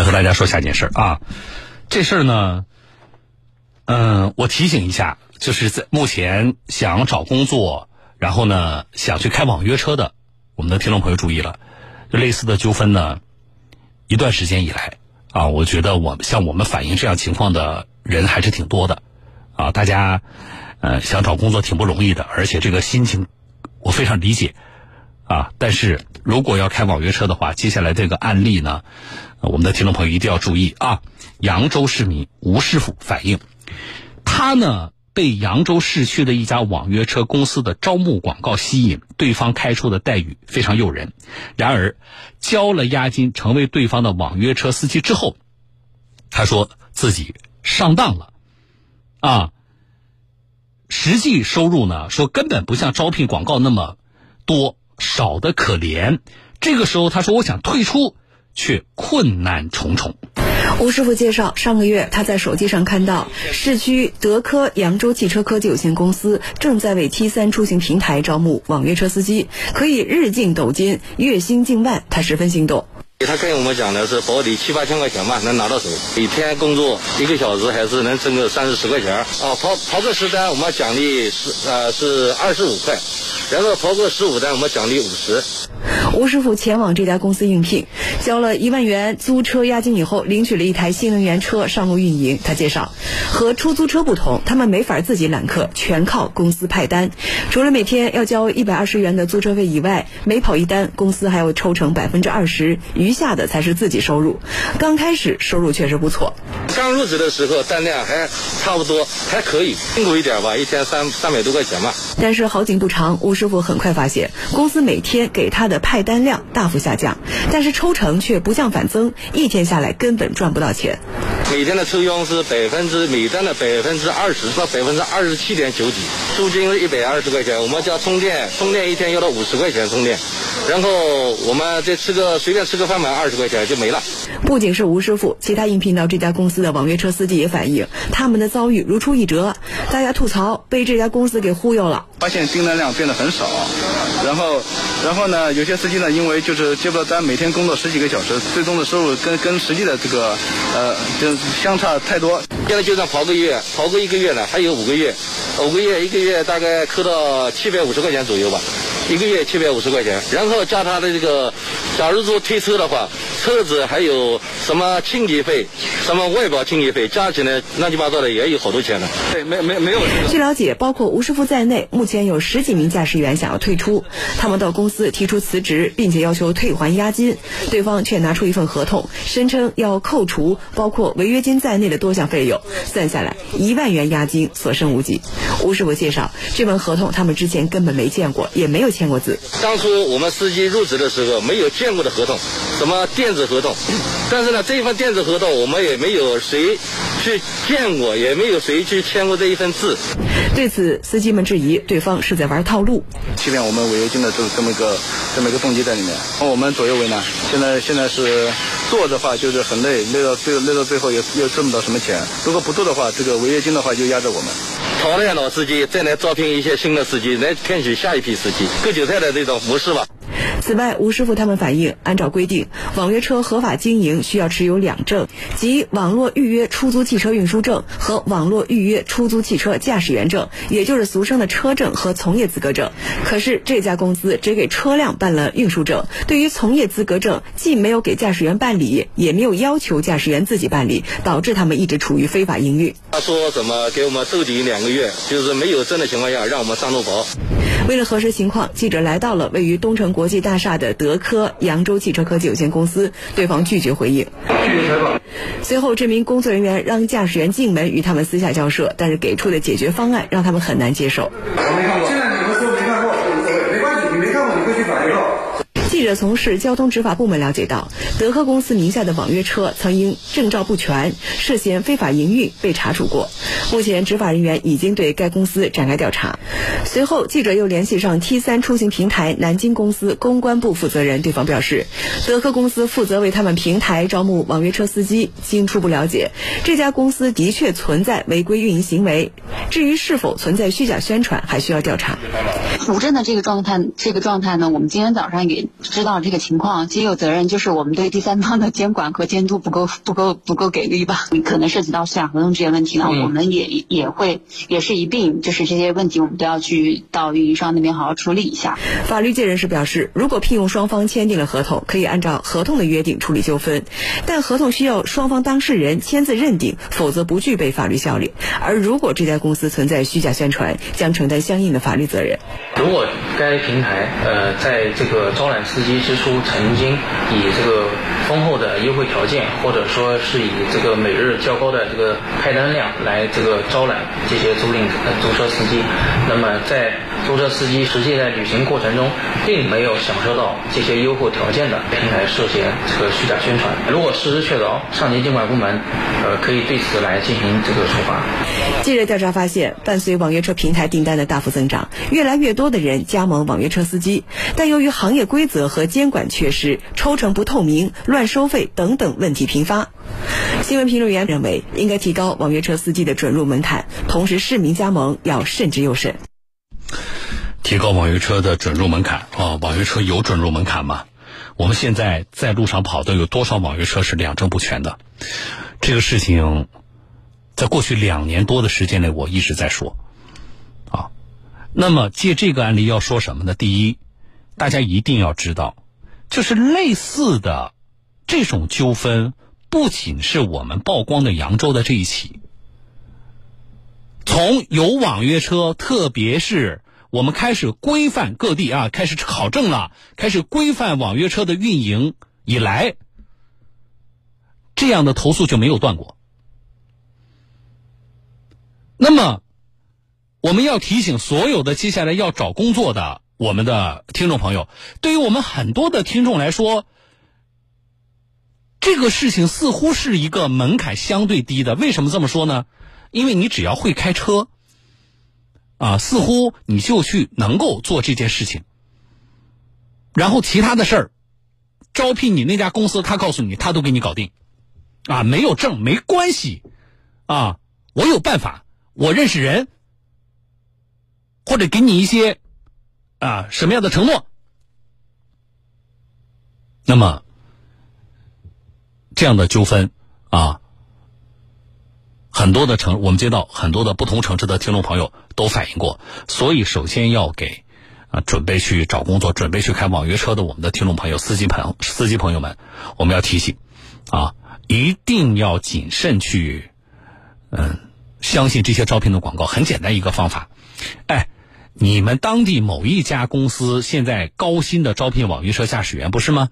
来和大家说下一件事儿啊，这事儿呢，嗯，我提醒一下，就是在目前想找工作，然后呢想去开网约车的，我们的听众朋友注意了，类似的纠纷呢，一段时间以来啊，我觉得我们像我们反映这样情况的人还是挺多的，啊，大家呃想找工作挺不容易的，而且这个心情我非常理解。啊！但是如果要开网约车的话，接下来这个案例呢，我们的听众朋友一定要注意啊！扬州市民吴师傅反映，他呢被扬州市区的一家网约车公司的招募广告吸引，对方开出的待遇非常诱人。然而，交了押金成为对方的网约车司机之后，他说自己上当了，啊，实际收入呢说根本不像招聘广告那么多。少得可怜，这个时候他说：“我想退出，却困难重重。”吴师傅介绍，上个月他在手机上看到市区德科扬州汽车科技有限公司正在为 T 三出行平台招募网约车司机，可以日进斗金，月薪近万，他十分心动。他跟我们讲的是保底七八千块钱吧，能拿到手。每天工作一个小时，还是能挣个三四十块钱。啊，跑跑个十单，我们奖励是呃是二十五块。然后跑个十五单，我们奖励五十。吴师傅前往这家公司应聘，交了一万元租车押金以后，领取了一台新能源车上路运营。他介绍，和出租车不同，他们没法自己揽客，全靠公司派单。除了每天要交一百二十元的租车费以外，每跑一单，公司还要抽成百分之二十，余下的才是自己收入。刚开始收入确实不错。刚入职的时候单量还差不多，还可以，辛苦一点吧，一天三三百多块钱吧。但是好景不长，吴师傅很快发现，公司每天给他的派单量大幅下降，但是抽成却不降反增，一天下来根本赚不到钱。每天的抽佣是百分之每单的百分之二十到百分之二十七点九几，租金是一百二十块钱，我们交充电，充电一天要到五十块钱充电，然后我们再吃个随便吃个饭买，二十块钱就没了。不仅是吴师傅，其他应聘到这家公司的网约车司机也反映，他们的遭遇如出一辙。大家吐槽被这家公司给忽悠了，发现订单量变得很少，然后，然后呢，有些司机呢，因为就是接不到单，每天工作十几个小时，最终的收入跟跟实际的这个呃就。相差太多，现在就算跑个月，跑个一个月呢，还有五个月，五个月一个月大概扣到七百五十块钱左右吧，一个月七百五十块钱，然后加他的这个，假如说推车的话。车子还有什么清洁费，什么外包清洁费，加起来乱七八糟的也有好多钱呢。对，没没没有。据了解，包括吴师傅在内，目前有十几名驾驶员想要退出，他们到公司提出辞职，并且要求退还押金，对方却拿出一份合同，声称要扣除包括违约金在内的多项费用，算下来一万元押金所剩无几。吴师傅介绍，这份合同他们之前根本没见过，也没有签过字。当初我们司机入职的时候没有见过的合同，什么电。电子合同，但是呢，这一份电子合同我们也没有谁去见过，也没有谁去签过这一份字。对此，司机们质疑对方是在玩套路，欺骗我们违约金的这这么一个这么一个动机在里面。我们左右为难，现在现在是做的话就是很累，累到最累到最后也又挣不到什么钱。如果不做的话，这个违约金的话就压着我们。淘汰老司机，再来招聘一些新的司机，来骗取下一批司机，割韭菜的这种模式吧。此外，吴师傅他们反映，按照规定，网约车合法经营需要持有两证，即网络预约出租汽车运输证和网络预约出租汽车驾驶员证，也就是俗称的车证和从业资格证。可是这家公司只给车辆办了运输证，对于从业资格证，既没有给驾驶员办理，也没有要求驾驶员自己办理，导致他们一直处于非法营运。他说怎么给我们兜底两个月，就是没有证的情况下，让我们上路跑。为了核实情况，记者来到了位于东城国际大厦的德科扬州汽车科技有限公司，对方拒绝回应。随后，这名工作人员让驾驶员进门与他们私下交涉，但是给出的解决方案让他们很难接受。者从市交通执法部门了解到，德科公司名下的网约车曾因证照不全涉嫌非法营运被查处过，目前执法人员已经对该公司展开调查。随后，记者又联系上 T 三出行平台南京公司公关部负责人，对方表示，德科公司负责为他们平台招募网约车司机。经初步了解，这家公司的确存在违规运营行为，至于是否存在虚假宣传，还需要调查。古镇的这个状态，这个状态呢，我们今天早上也。知道这个情况，皆有责任，就是我们对第三方的监管和监督不够不够不够给力吧？可能涉及到市场合同这些问题呢，我们也也会也是一并就是这些问题，我们都要去到运营商那边好好处理一下。法律界人士表示，如果聘用双方签订了合同，可以按照合同的约定处理纠纷，但合同需要双方当事人签字认定，否则不具备法律效力。而如果这家公司存在虚假宣传，将承担相应的法律责任。如果该平台呃在这个招揽司机支出曾经以这个丰厚的优惠条件，或者说是以这个每日较高的这个派单量来这个招揽这些租赁租车司机，那么在租车司机实际在旅行过程中并没有享受到这些优惠条件的平台涉嫌这个虚假宣传。如果事实确凿，上级监管部门呃可以对此来进行这个处罚。记者调查发现，伴随网约车平台订单的大幅增长，越来越多的人加盟网约车司机，但由于行业规则和监管缺失，抽成不透明、乱收费等等问题频发。新闻评论员认为，应该提高网约车司机的准入门槛，同时市民加盟要慎之又慎。提高网约车的准入门槛啊！网约车有准入门槛吗？我们现在在路上跑的有多少网约车是两证不全的？这个事情，在过去两年多的时间内，我一直在说啊。那么借这个案例要说什么呢？第一，大家一定要知道，就是类似的这种纠纷，不仅是我们曝光的扬州的这一起，从有网约车，特别是。我们开始规范各地啊，开始考证了，开始规范网约车的运营以来，这样的投诉就没有断过。那么，我们要提醒所有的接下来要找工作的我们的听众朋友，对于我们很多的听众来说，这个事情似乎是一个门槛相对低的。为什么这么说呢？因为你只要会开车。啊，似乎你就去能够做这件事情，然后其他的事儿，招聘你那家公司，他告诉你他都给你搞定，啊，没有证没关系，啊，我有办法，我认识人，或者给你一些啊什么样的承诺，那么这样的纠纷啊。很多的城，我们接到很多的不同城市的听众朋友都反映过，所以首先要给啊准备去找工作、准备去开网约车的我们的听众朋友、司机朋司机朋友们，我们要提醒啊，一定要谨慎去嗯相信这些招聘的广告。很简单一个方法，哎，你们当地某一家公司现在高薪的招聘网约车驾驶员，不是吗？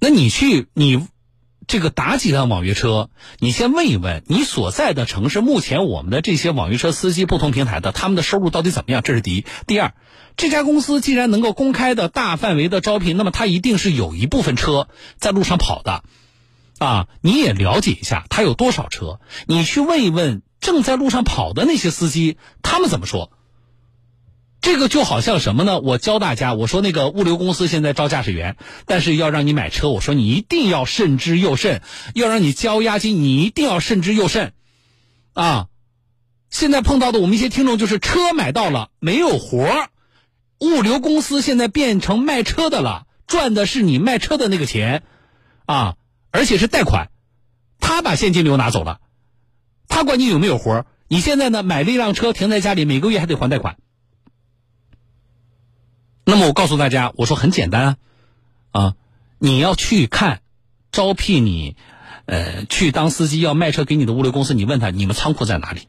那你去你。这个打几辆网约车，你先问一问你所在的城市，目前我们的这些网约车司机不同平台的他们的收入到底怎么样？这是第一。第二，这家公司既然能够公开的大范围的招聘，那么它一定是有一部分车在路上跑的，啊，你也了解一下它有多少车，你去问一问正在路上跑的那些司机，他们怎么说？这个就好像什么呢？我教大家，我说那个物流公司现在招驾驶员，但是要让你买车，我说你一定要慎之又慎，要让你交押金，你一定要慎之又慎，啊！现在碰到的我们一些听众就是车买到了没有活物流公司现在变成卖车的了，赚的是你卖车的那个钱，啊，而且是贷款，他把现金流拿走了，他管你有没有活你现在呢买了一辆车停在家里，每个月还得还贷款。那么我告诉大家，我说很简单啊，啊，你要去看招聘你，呃，去当司机要卖车给你的物流公司，你问他你们仓库在哪里？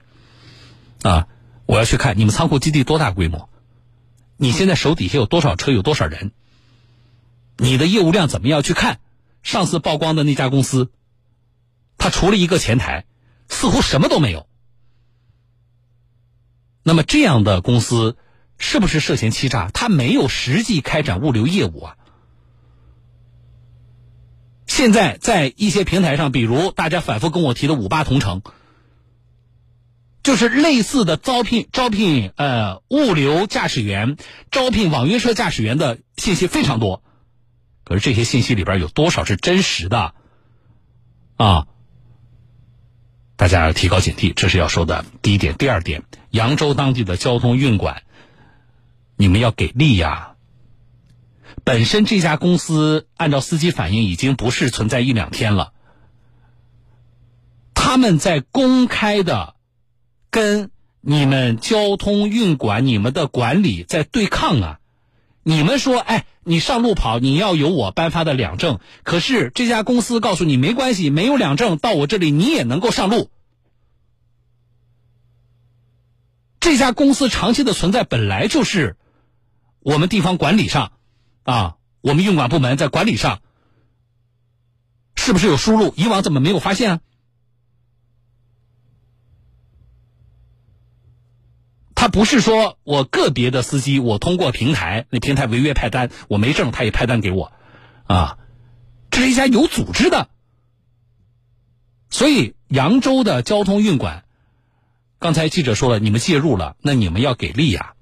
啊，我要去看你们仓库基地多大规模？你现在手底下有多少车？有多少人？你的业务量怎么样？去看上次曝光的那家公司，他除了一个前台，似乎什么都没有。那么这样的公司。是不是涉嫌欺诈？他没有实际开展物流业务啊。现在在一些平台上，比如大家反复跟我提的五八同城，就是类似的招聘招聘呃物流驾驶员、招聘网约车驾驶员的信息非常多。可是这些信息里边有多少是真实的？啊，大家要提高警惕，这是要说的第一点。第二点，扬州当地的交通运管。你们要给力呀！本身这家公司按照司机反映，已经不是存在一两天了。他们在公开的跟你们交通运管、你们的管理在对抗啊！你们说，哎，你上路跑，你要有我颁发的两证。可是这家公司告诉你，没关系，没有两证，到我这里你也能够上路。这家公司长期的存在本来就是我们地方管理上啊，我们运管部门在管理上是不是有疏漏？以往怎么没有发现啊？他不是说我个别的司机，我通过平台，那平台违约派单，我没证，他也派单给我，啊，这是一家有组织的。所以扬州的交通运管，刚才记者说了，你们介入了，那你们要给力呀。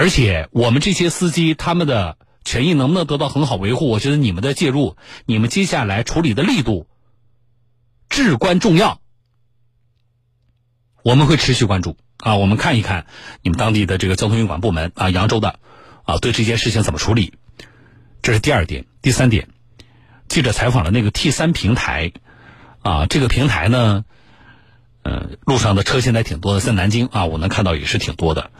而且我们这些司机他们的权益能不能得到很好维护？我觉得你们的介入，你们接下来处理的力度至关重要。我们会持续关注啊，我们看一看你们当地的这个交通运管部门啊，扬州的啊，对这件事情怎么处理？这是第二点，第三点，记者采访了那个 T 三平台啊，这个平台呢，呃，路上的车现在挺多的，在南京啊，我能看到也是挺多的。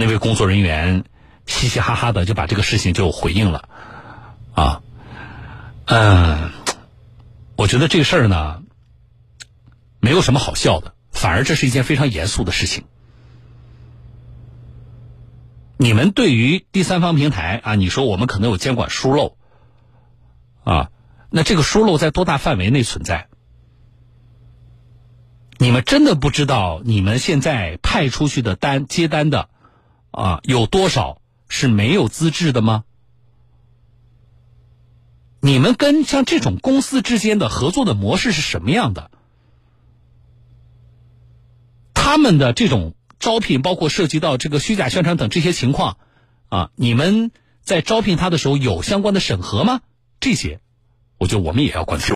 那位工作人员嘻嘻哈哈的就把这个事情就回应了啊，嗯，我觉得这个事儿呢，没有什么好笑的。反而这是一件非常严肃的事情。你们对于第三方平台啊，你说我们可能有监管疏漏啊，那这个疏漏在多大范围内存在？你们真的不知道你们现在派出去的单接单的啊有多少是没有资质的吗？你们跟像这种公司之间的合作的模式是什么样的？他们的这种招聘，包括涉及到这个虚假宣传等这些情况，啊，你们在招聘他的时候有相关的审核吗？这些，我觉得我们也要关注。